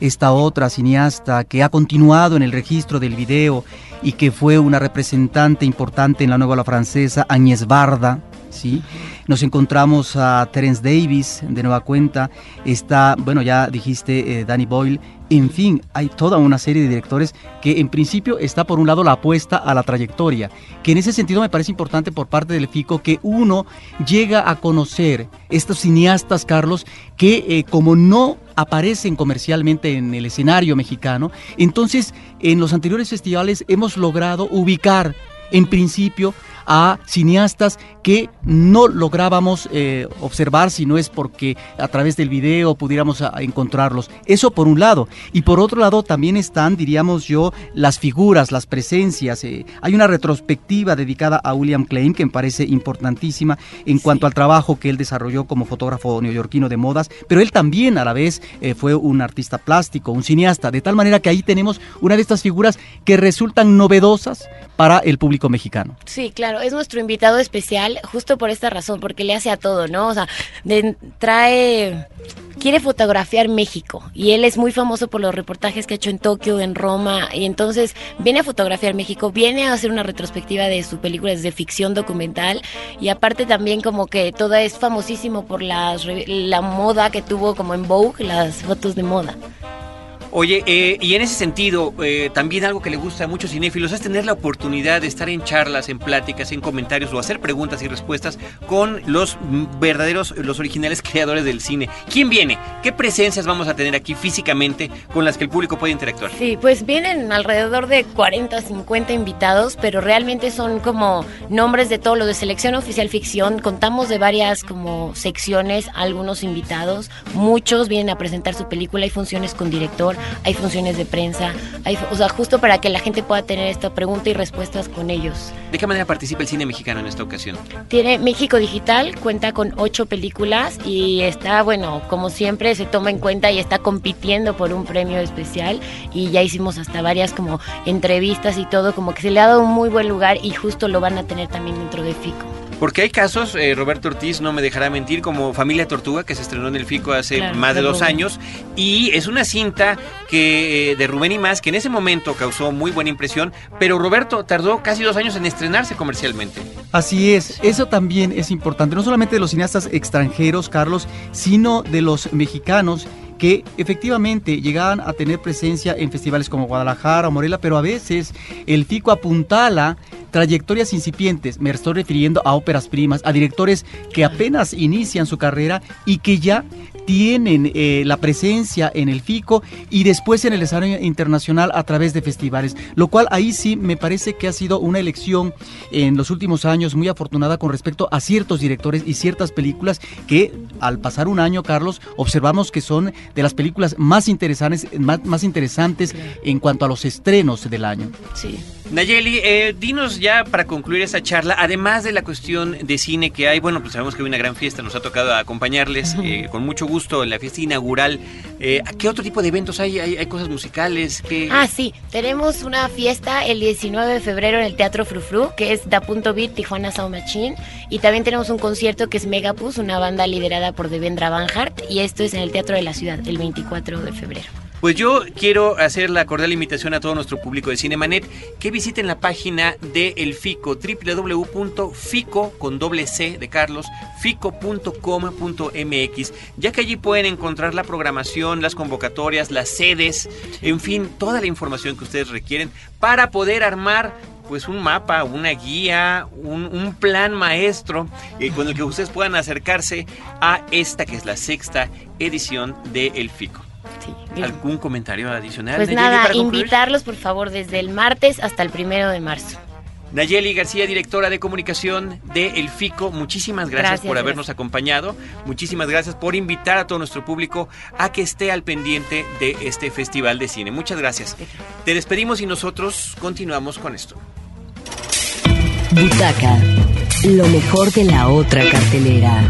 esta otra cineasta que ha continuado en el registro del video y que fue una representante importante en la nueva francesa, Agnès Barda, ¿sí? Nos encontramos a Terence Davis de nueva cuenta, está, bueno, ya dijiste eh, Danny Boyle, en fin, hay toda una serie de directores que en principio está por un lado la apuesta a la trayectoria, que en ese sentido me parece importante por parte del FICO que uno llega a conocer estos cineastas, Carlos, que eh, como no aparecen comercialmente en el escenario mexicano, entonces en los anteriores festivales hemos logrado ubicar en principio a cineastas que no lográbamos eh, observar si no es porque a través del video pudiéramos a, a encontrarlos. Eso por un lado. Y por otro lado también están, diríamos yo, las figuras, las presencias. Eh, hay una retrospectiva dedicada a William Klein que me parece importantísima en sí. cuanto al trabajo que él desarrolló como fotógrafo neoyorquino de modas, pero él también a la vez eh, fue un artista plástico, un cineasta, de tal manera que ahí tenemos una de estas figuras que resultan novedosas para el público mexicano. Sí, claro, es nuestro invitado especial justo por esta razón, porque le hace a todo, ¿no? O sea, trae quiere fotografiar México y él es muy famoso por los reportajes que ha hecho en Tokio, en Roma y entonces viene a fotografiar México, viene a hacer una retrospectiva de su película de ficción documental y aparte también como que todo es famosísimo por las, la moda que tuvo como en Vogue, las fotos de moda. Oye, eh, y en ese sentido, eh, también algo que le gusta a muchos cinéfilos es tener la oportunidad de estar en charlas, en pláticas, en comentarios o hacer preguntas y respuestas con los verdaderos, los originales creadores del cine. ¿Quién viene? ¿Qué presencias vamos a tener aquí físicamente con las que el público puede interactuar? Sí, pues vienen alrededor de 40, 50 invitados, pero realmente son como nombres de todo lo de selección oficial ficción. Contamos de varias como secciones, algunos invitados, muchos vienen a presentar su película, hay funciones con director hay funciones de prensa, hay, o sea, justo para que la gente pueda tener esta pregunta y respuestas con ellos. ¿De qué manera participa el cine mexicano en esta ocasión? Tiene México Digital, cuenta con ocho películas y está, bueno, como siempre se toma en cuenta y está compitiendo por un premio especial y ya hicimos hasta varias como entrevistas y todo, como que se le ha dado un muy buen lugar y justo lo van a tener también dentro de FICO. Porque hay casos, eh, Roberto Ortiz no me dejará mentir, como Familia Tortuga, que se estrenó en el FICO hace claro, más de dos Rubén. años, y es una cinta que eh, de Rubén y más, que en ese momento causó muy buena impresión, pero Roberto tardó casi dos años en estrenarse comercialmente. Así es, eso también es importante, no solamente de los cineastas extranjeros, Carlos, sino de los mexicanos que efectivamente llegaban a tener presencia en festivales como Guadalajara o Morelia, pero a veces el FICO apuntala trayectorias incipientes, me estoy refiriendo a óperas primas, a directores que apenas inician su carrera y que ya tienen eh, la presencia en el FICO y después en el escenario internacional a través de festivales, lo cual ahí sí me parece que ha sido una elección en los últimos años muy afortunada con respecto a ciertos directores y ciertas películas que al pasar un año, Carlos, observamos que son de las películas más interesantes, más, más interesantes en cuanto a los estrenos del año. Sí. Nayeli, eh, dinos ya para concluir esa charla, además de la cuestión de cine que hay, bueno, pues sabemos que hay una gran fiesta, nos ha tocado acompañarles eh, con mucho gusto en la fiesta inaugural. Eh, ¿Qué otro tipo de eventos hay? ¿Hay, cosas musicales? ¿Qué? Ah, sí, tenemos una fiesta el 19 de febrero en el Teatro Frufru, que es Da Punto Beat Tijuana Sound Machine, y también tenemos un concierto que es Megapus, una banda liderada por Devendra Banhart, y esto es en el Teatro de la Ciudad, el 24 de febrero. Pues yo quiero hacer la cordial invitación a todo nuestro público de Cinemanet que visiten la página de El Fico, www.fico con doble C de Carlos, fico.com.mx, ya que allí pueden encontrar la programación, las convocatorias, las sedes, en fin, toda la información que ustedes requieren para poder armar pues un mapa, una guía, un, plan maestro eh, con el que ustedes puedan acercarse a esta que es la sexta edición de El Fico. ¿Algún comentario adicional? Pues nada, invitarlos por favor desde el martes hasta el primero de marzo. Nayeli García, directora de comunicación de El FICO, muchísimas gracias, por habernos acompañado. Muchísimas gracias por invitar a todo nuestro público a que esté al pendiente de este festival de cine. Muchas gracias. Te despedimos y nosotros continuamos con esto. Butaca, lo mejor de la otra cartelera.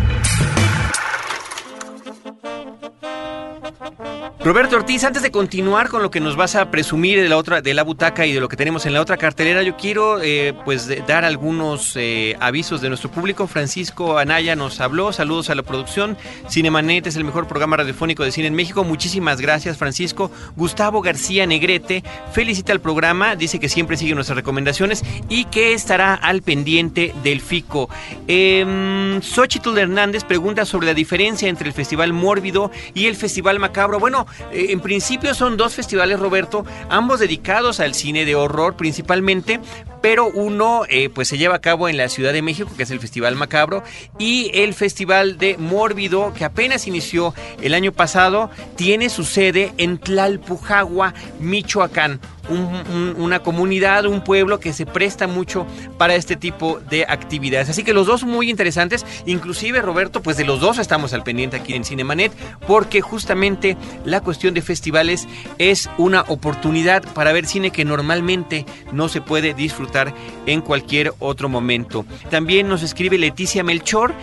Roberto Ortiz, antes de continuar con lo que nos vas a presumir de la otra, de la butaca y de lo que tenemos en la otra cartelera, yo quiero eh, pues dar algunos eh, avisos de nuestro público. Francisco Anaya nos habló, saludos a la producción. Cinemanet es el mejor programa radiofónico de cine en México. Muchísimas gracias, Francisco. Gustavo García Negrete felicita al programa, dice que siempre sigue nuestras recomendaciones y que estará al pendiente del FICO. Eh, Xochitl Hernández pregunta sobre la diferencia entre el Festival Mórbido y el Festival Macabro. Bueno, eh, en principio son dos festivales, Roberto, ambos dedicados al cine de horror principalmente, pero uno eh, pues se lleva a cabo en la Ciudad de México, que es el Festival Macabro, y el Festival de Mórbido, que apenas inició el año pasado, tiene su sede en Tlalpujagua, Michoacán una comunidad, un pueblo que se presta mucho para este tipo de actividades. Así que los dos muy interesantes, inclusive Roberto, pues de los dos estamos al pendiente aquí en Cinemanet, porque justamente la cuestión de festivales es una oportunidad para ver cine que normalmente no se puede disfrutar en cualquier otro momento. También nos escribe Leticia Melchor,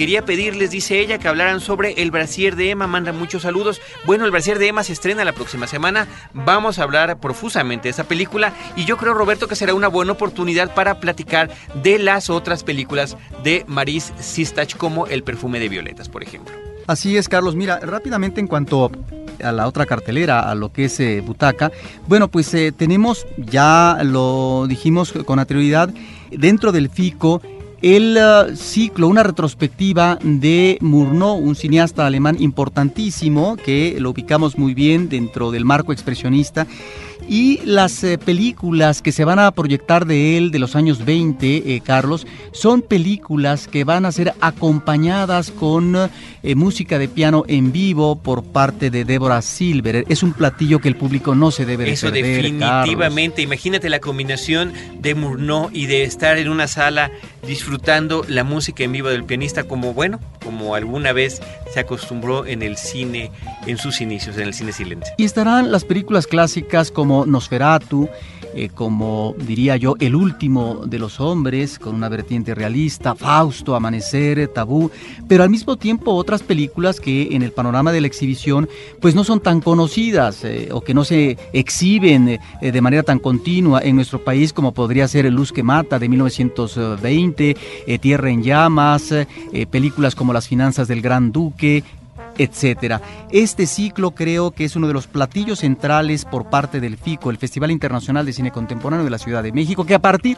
Quería pedirles, dice ella, que hablaran sobre el brasier de Emma. Manda muchos saludos. Bueno, el brasier de Emma se estrena la próxima semana. Vamos a hablar profusamente de esa película. Y yo creo, Roberto, que será una buena oportunidad para platicar de las otras películas de Maris Sistach, como El perfume de violetas, por ejemplo. Así es, Carlos. Mira, rápidamente en cuanto a la otra cartelera, a lo que es eh, Butaca, bueno, pues eh, tenemos, ya lo dijimos con anterioridad, dentro del FICO el uh, ciclo, una retrospectiva de Murnau, un cineasta alemán importantísimo que lo ubicamos muy bien dentro del marco expresionista y las eh, películas que se van a proyectar de él de los años 20, eh, Carlos, son películas que van a ser acompañadas con eh, música de piano en vivo por parte de Deborah Silver. Es un platillo que el público no se debe de Eso definitivamente. Imagínate la combinación de Murnau y de estar en una sala disfrutando la música en vivo del pianista como bueno, como alguna vez se acostumbró en el cine en sus inicios, en el cine silente. Y estarán las películas clásicas como Nosferatu, eh, como diría yo, el último de los hombres, con una vertiente realista, Fausto, Amanecer, Tabú, pero al mismo tiempo otras películas que en el panorama de la exhibición pues no son tan conocidas eh, o que no se exhiben eh, de manera tan continua en nuestro país como podría ser Luz que Mata de 1920, Tierra en Llamas, películas como Las Finanzas del Gran Duque, etcétera. Este ciclo creo que es uno de los platillos centrales por parte del FICO, el Festival Internacional de Cine Contemporáneo de la Ciudad de México, que a partir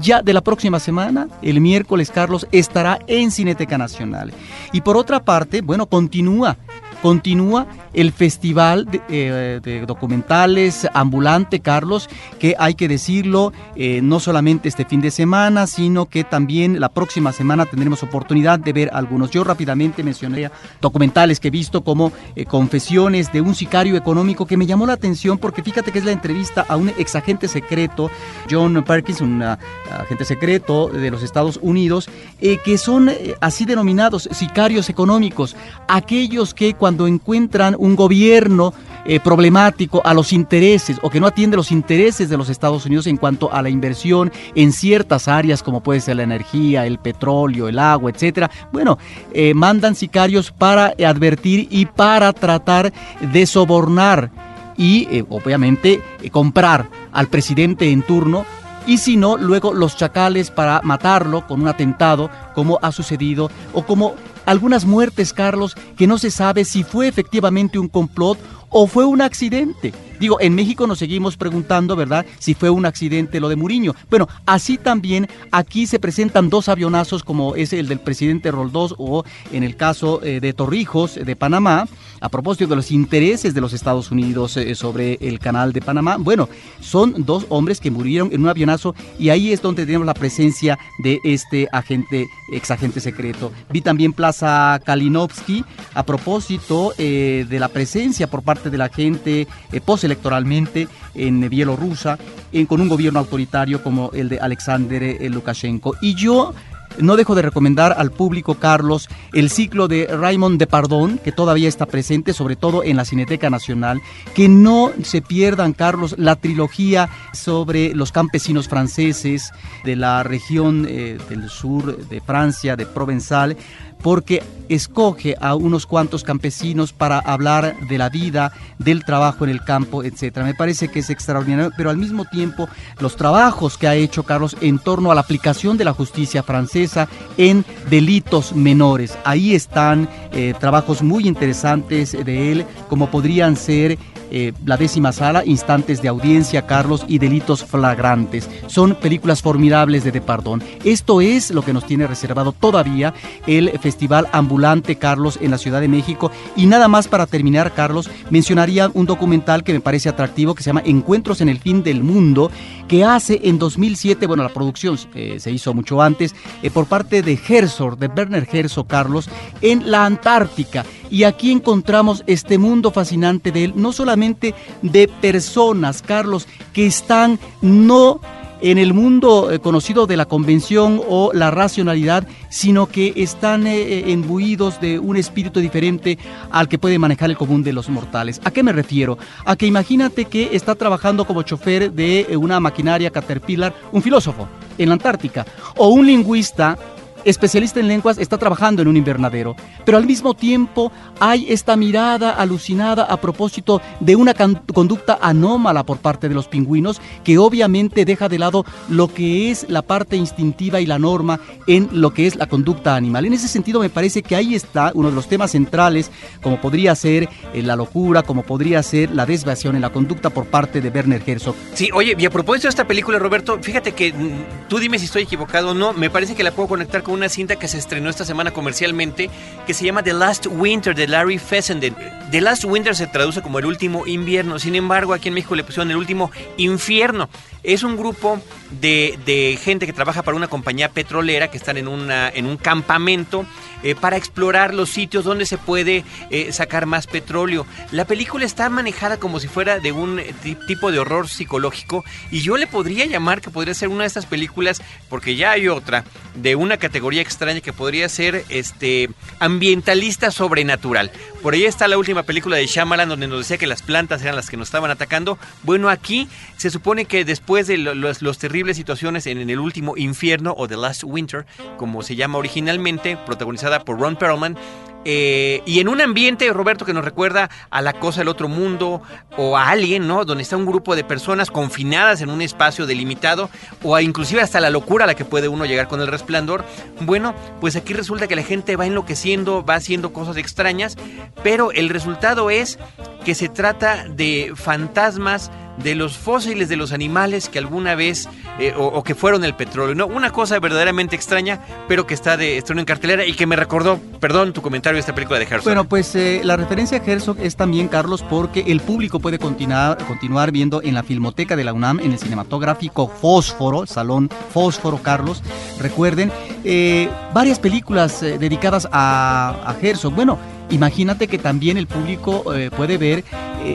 ya de la próxima semana, el miércoles, Carlos, estará en Cineteca Nacional. Y por otra parte, bueno, continúa continúa el festival eh, de, documentales ambulante, Carlos, que hay que decirlo, eh, no solamente este fin de semana, sino que también la próxima semana tendremos oportunidad de ver algunos. Yo rápidamente mencioné documentales que he visto como eh, Confesiones de un sicario económico que me llamó la atención porque fíjate que es la entrevista a un ex agente secreto, John Perkins, un agente secreto de los Estados Unidos, que son así denominados sicarios económicos, aquellos que cuando cuando encuentran un gobierno eh, problemático a los intereses o que no atiende los intereses de los Estados Unidos en cuanto a la inversión en ciertas áreas como puede ser la energía, el petróleo, el agua, etcétera. Bueno, eh, mandan sicarios para advertir y para tratar de sobornar y eh, obviamente comprar al presidente en turno y si no, luego los chacales para matarlo con un atentado, como ha sucedido, o como algunas muertes, Carlos, que no se sabe si fue efectivamente un complot o fue un accidente. Digo, en México nos seguimos preguntando, ¿verdad?, si fue un accidente lo de Muriño. Bueno, así también aquí se presentan dos avionazos como es el del presidente Roldós o en el caso eh, de Torrijos de Panamá, a propósito de los intereses de los Estados Unidos eh, sobre el canal de Panamá. Bueno, son dos hombres que murieron en un avionazo y ahí es donde tenemos la presencia de este agente, exagente secreto. Vi también Plaza Kalinowski a propósito eh, de la presencia por parte de la gente eh, postelectoralmente en Bielorrusia, con un gobierno autoritario como el de Alexander eh, Lukashenko. Y yo no dejo de recomendar al público, Carlos, el ciclo de Raymond Depardon, que todavía está presente, sobre todo en la Cineteca Nacional. Que no se pierdan, Carlos, la trilogía sobre los campesinos franceses de la región eh, del sur de Francia, de Provenzal porque escoge a unos cuantos campesinos para hablar de la vida, del trabajo en el campo, etcétera. Me parece que es extraordinario, pero al mismo tiempo los trabajos que ha hecho Carlos en torno a la aplicación de la justicia francesa en delitos menores. Ahí están eh, trabajos muy interesantes de él, como podrían ser eh, la décima sala, Instantes de Audiencia, Carlos y Delitos Flagrantes. Son películas formidables de Depardón. Esto es lo que nos tiene reservado todavía el Festival Ambulante, Carlos, en la Ciudad de México. Y nada más para terminar, Carlos, mencionaría un documental que me parece atractivo que se llama Encuentros en el Fin del Mundo, que hace en 2007, bueno, la producción eh, se hizo mucho antes, eh, por parte de Herzog, de Werner Herzog, Carlos, en la Antártica. Y aquí encontramos este mundo fascinante de él, no solamente de personas, Carlos, que están no en el mundo eh, conocido de la convención o la racionalidad, sino que están eh, embuidos de un espíritu diferente al que puede manejar el común de los mortales. ¿A qué me refiero? A que imagínate que está trabajando como chofer de eh, una maquinaria Caterpillar un filósofo en la Antártica o un lingüista especialista en lenguas, está trabajando en un invernadero, pero al mismo tiempo hay esta mirada alucinada a propósito de una conducta anómala por parte de los pingüinos que obviamente deja de lado lo que es la parte instintiva y la norma en lo que es la conducta animal. En ese sentido me parece que ahí está uno de los temas centrales, como podría ser eh, la locura, como podría ser la desviación en la conducta por parte de Werner Herzog. Sí, oye, y a propósito de esta película, Roberto, fíjate que mm, tú dime si estoy equivocado o no, me parece que la puedo conectar con una cinta que se estrenó esta semana comercialmente que se llama The Last Winter de Larry Fessenden. The Last Winter se traduce como el último invierno, sin embargo aquí en México le pusieron el último infierno. Es un grupo de, gente que trabaja para una compañía petrolera que están en, una, en un campamento eh, para explorar los sitios donde se puede eh, sacar más petróleo. La película está manejada como si fuera de un eh, tipo de horror psicológico y yo le podría llamar que podría ser una de estas películas, porque ya hay otra, de una categoría extraña que podría ser este ambientalista sobrenatural. Por ahí está la última película de Shyamalan donde nos decía que las plantas eran las que nos estaban atacando. Bueno, aquí se supone que después de los, los terribles situaciones en, el último infierno o The Last Winter, como se llama originalmente, protagonizada por Ron Perlman, eh, y en un ambiente, Roberto, que nos recuerda a la cosa del otro mundo o a alguien, ¿no? Donde está un grupo de personas confinadas en un espacio delimitado o inclusive hasta la locura a la que puede uno llegar con el resplandor. Bueno, pues aquí resulta que la gente va enloqueciendo, va haciendo cosas extrañas, pero el resultado es que se trata de fantasmas de los fósiles de los animales que alguna vez eh, o, que fueron el petróleo. ¿no? Una cosa verdaderamente extraña, pero que está de estreno en cartelera y que me recordó, perdón, tu comentario de esta película de Herzog. Bueno, pues eh, la referencia a Herzog es también, Carlos, porque el público puede continuar, continuar viendo en la Filmoteca de la UNAM, en el cinematográfico Fósforo, Salón Fósforo, Carlos, recuerden, eh, varias películas dedicadas a, a Herzog. Bueno, imagínate que también el público puede ver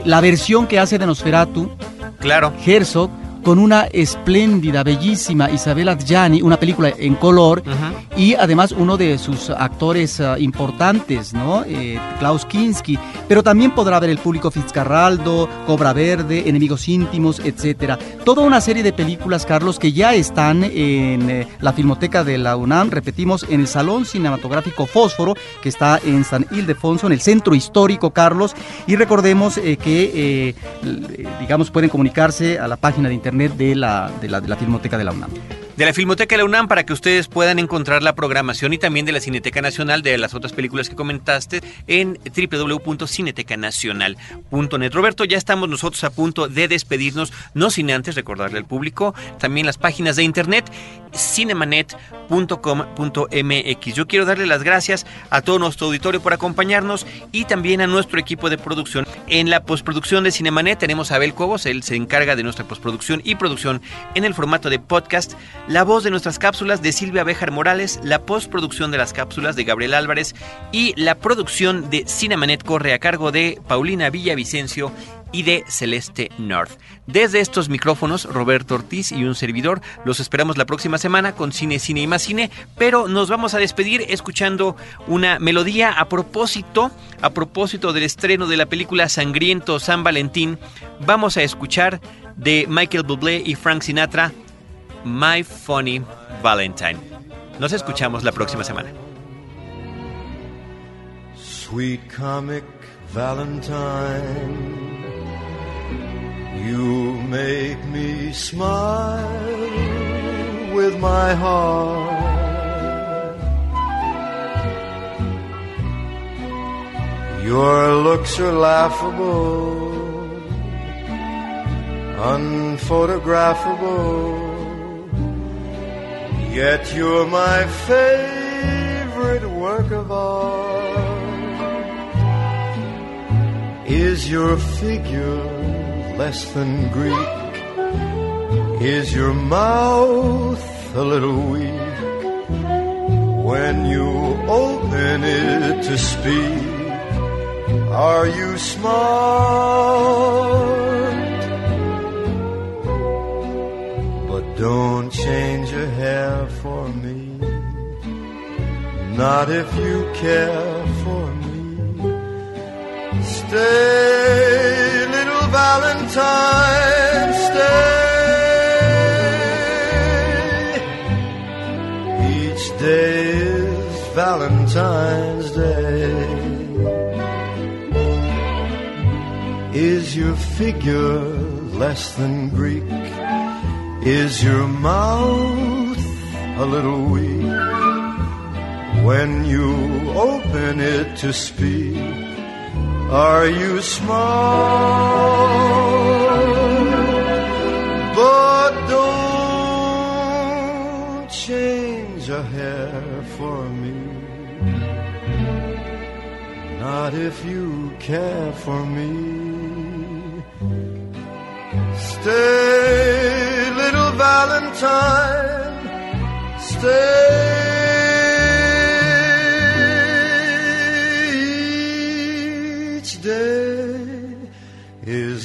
la versión que hace de Nosferatu Claro. Herzog con una espléndida, bellísima Isabella Adjani, una película en color, y además uno de sus actores uh, importantes, ¿no? Eh, Klaus Kinski. Pero también podrá ver el público Fitzcarraldo, Cobra Verde, Enemigos Íntimos, etcétera. Toda una serie de películas, Carlos, que ya están en eh, la Filmoteca de la UNAM, repetimos, en el Salón Cinematográfico Fósforo, que está en San Ildefonso, en el centro histórico, Carlos. Y recordemos eh, que, digamos, pueden comunicarse a la página de internet de la, de la, Filmoteca de la UNAM de la Filmoteca de la UNAM para que ustedes puedan encontrar la programación y también de la Cineteca Nacional de las otras películas que comentaste en www.cinetecanacional.net. Roberto, ya estamos nosotros a punto de despedirnos, no sin antes recordarle al público también las páginas de internet cinemanet.com.mx. Yo quiero darle las gracias a todo nuestro auditorio por acompañarnos y también a nuestro equipo de producción. En la postproducción de Cinemanet tenemos a Abel Cobos, él se encarga de nuestra postproducción y producción en el formato de podcast. La voz de nuestras cápsulas de Silvia Bejar Morales, la postproducción de las cápsulas de Gabriel Álvarez y la producción de Cinemanet corre a cargo de Paulina Villavicencio y de Celeste North. Desde estos micrófonos, Roberto Ortiz y un servidor, los esperamos la próxima semana con Cine, Cine y más Cine, pero nos vamos a despedir escuchando una melodía a propósito, a propósito del estreno de la película Sangriento San Valentín, vamos a escuchar de Michael Bublé y Frank Sinatra My Funny Valentine. Nos escuchamos la próxima semana. You make me smile with my heart. Your looks are laughable, unphotographable. Yet you're my favorite work of art. Is your figure less than Greek? Is your mouth a little weak? When you open it to speak, are you smart? But don't change your hair for me, not if you care for me. Stay, little Valentine, stay. Each day is Valentine's Day. Is your figure less than Greek? Is your mouth a little weak when you open it to speak? Are you smart? But don't change a hair for me. Not if you care for me. Stay little Valentine, stay.